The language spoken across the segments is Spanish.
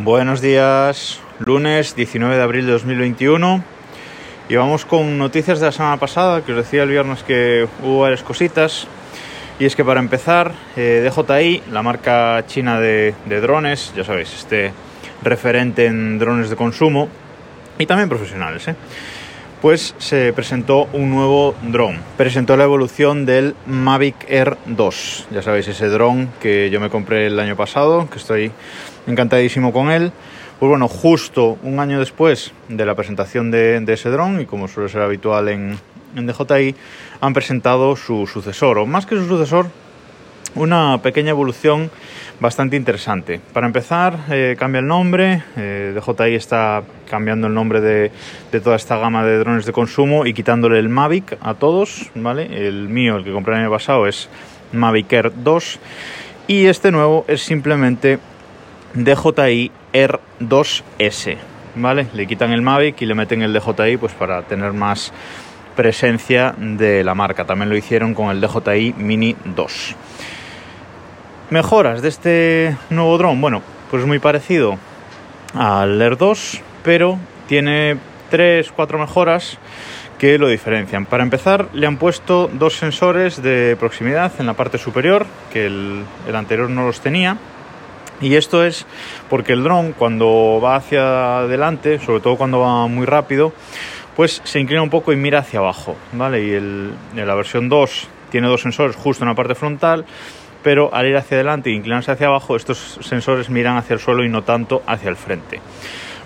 Buenos días, lunes 19 de abril de 2021 y vamos con noticias de la semana pasada, que os decía el viernes que hubo varias cositas y es que para empezar, eh, DJI, la marca china de, de drones, ya sabéis, este referente en drones de consumo y también profesionales, ¿eh? Pues se presentó un nuevo dron. Presentó la evolución del Mavic Air 2. Ya sabéis, ese dron que yo me compré el año pasado, que estoy encantadísimo con él. Pues bueno, justo un año después de la presentación de, ese dron, y como suele ser habitual en, en DJI, han presentado su sucesor, o más que su sucesor, una pequeña evolución bastante interesante. Para empezar, eh, cambia el nombre, eh, DJI está cambiando el nombre de, de, toda esta gama de drones de consumo y quitándole el Mavic a todos, ¿vale? El mío, el que compré el año pasado, es Mavic Air 2 y este nuevo es simplemente DJI Air 2S, ¿vale? Le quitan el Mavic y le meten el DJI pues para tener más presencia de la marca. También lo hicieron con el DJI Mini 2. Mejoras de este nuevo dron, bueno, pues muy parecido al Air 2, pero tiene 3, 4 mejoras que lo diferencian. Para empezar, le han puesto dos sensores de proximidad en la parte superior, que el, el anterior no los tenía. Y esto es porque el dron cuando va hacia adelante, sobre todo cuando va muy rápido, pues se inclina un poco y mira hacia abajo, ¿vale? Y el, la versión 2 tiene dos sensores justo en la parte frontal pero al ir hacia adelante e inclinarse hacia abajo, estos sensores miran hacia el suelo y no tanto hacia el frente.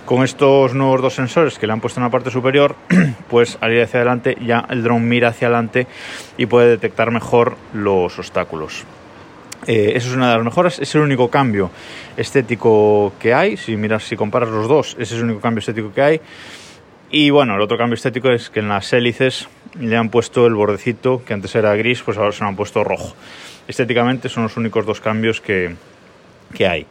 Con estos nuevos dos sensores que le han puesto en la parte superior, pues al ir hacia adelante ya el dron mira hacia adelante y puede detectar mejor los obstáculos. Eh, eso es una de las mejoras, es el único cambio estético que hay. Si miras, si comparas los dos, ese es el único cambio estético que hay. Y bueno, el otro cambio estético es que en las hélices le han puesto el bordecito que antes era gris, pues ahora se lo han puesto rojo estéticamente son los únicos dos cambios que, que hay.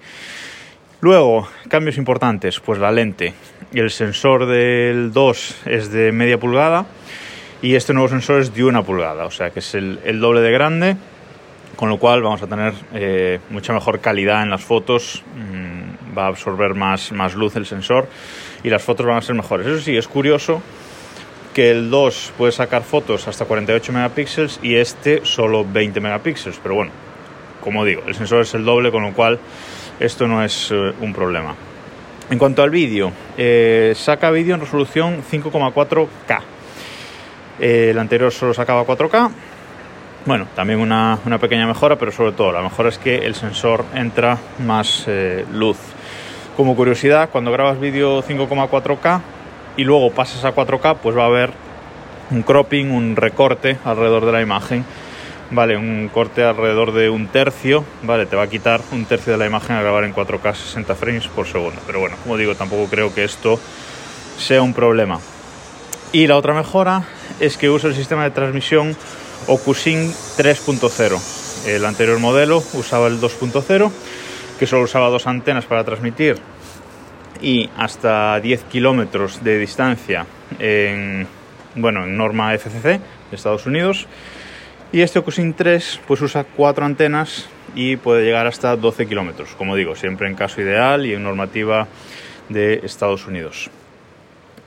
Luego, cambios importantes, pues la lente. El sensor del 2 es de media pulgada y este nuevo sensor es de una pulgada, o sea que es el, doble de grande, con lo cual vamos a tener eh, mucha mejor calidad en las fotos, mmm, va a absorber más, más luz el sensor y las fotos van a ser mejores. Eso sí, es curioso que el 2 puede sacar fotos hasta 48 megapíxeles y este solo 20 megapíxeles, pero bueno, como digo, el sensor es el doble, con lo cual esto no es uh, un problema. En cuanto al vídeo, eh, saca vídeo en resolución 5,4K. Eh, el anterior solo sacaba 4K. Bueno, también una, una, pequeña mejora, pero sobre todo la mejora es que el sensor entra más eh, luz. Como curiosidad, cuando grabas vídeo 5,4K, y luego pasas a 4K, pues va a haber un cropping, un recorte alrededor de la imagen, vale, un corte alrededor de un tercio, vale, te va a quitar un tercio de la imagen a grabar en 4K 60 frames por segundo, pero bueno, como digo, tampoco creo que esto sea un problema. Y la otra mejora es que usa el sistema de transmisión OcuSync 3.0. El anterior modelo usaba el 2.0, que solo usaba dos antenas para transmitir y hasta 10 kilómetros de distancia en, bueno, en norma FCC de Estados Unidos. Y este OcuSync 3 pues usa cuatro antenas y puede llegar hasta 12 kilómetros, como digo, siempre en caso ideal y en normativa de Estados Unidos.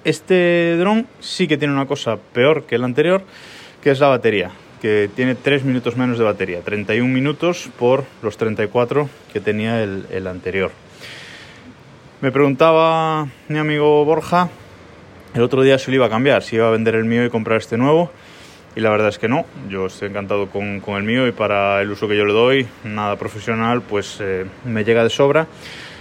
Este dron sí que tiene una cosa peor que el anterior, que es la batería, que tiene 3 minutos menos de batería, 31 minutos por los 34 que tenía el anterior. Me preguntaba mi amigo Borja el otro día si lo iba a cambiar, si iba a vender el mío y comprar este nuevo. Y la verdad es que no, yo estoy encantado con, con el mío y para el uso que yo le doy, nada profesional, pues eh, me llega de sobra.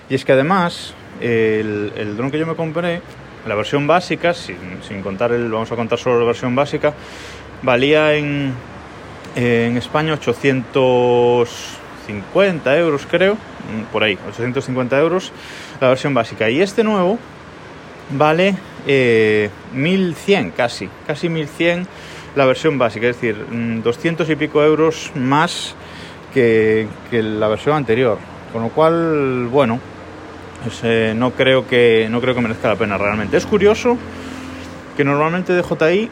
Y es que además, el, el dron que yo me compré, la versión básica, sin, sin, contar el, vamos a contar solo la versión básica, valía en, en España 850 euros creo, por ahí, 850 euros la versión básica. Y este nuevo vale eh, 1100 casi, casi 1100 la versión básica, es decir, 200 mm, y pico euros más que, la versión anterior. Con lo cual, bueno, eh, no, creo que, no creo que merezca la pena realmente. Es curioso que normalmente DJI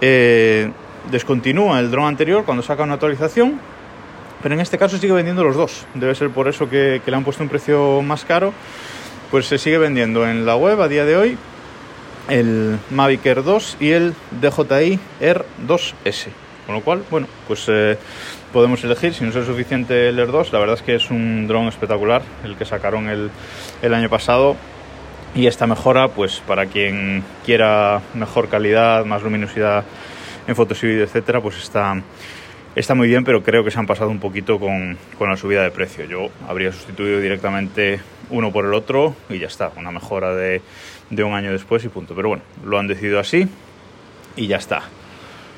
eh, descontinúa el dron anterior cuando saca una actualización, pero en este caso sigue vendiendo los dos. Debe ser por eso que, que le han puesto un precio más caro pues se sigue vendiendo en la web a día de hoy el Mavic Air 2 y el DJI Air 2S. Con lo cual, bueno, pues eh, podemos elegir. Si no es suficiente el Air 2, la verdad es que es un dron espectacular el que sacaron el, el año pasado. Y esta mejora, pues para quien quiera mejor calidad, más luminosidad en fotos y vídeo, etcétera, pues está, está muy bien, pero creo que se han pasado un poquito con, con, la subida de precio. Yo habría sustituido directamente uno por el otro y ya está, una mejora de, de un año después y punto. Pero bueno, lo han decidido así y ya está.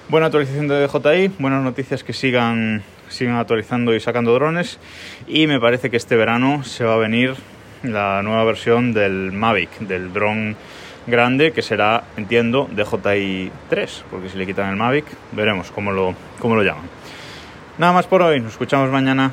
Buena actualización de DJI, buenas noticias que sigan, sigan actualizando y sacando drones. Y me parece que este verano se va a venir la nueva versión del Mavic, del dron grande, que será, entiendo, DJI 3, porque si le quitan el Mavic, veremos cómo lo, cómo lo llaman. Nada más por hoy, nos escuchamos mañana.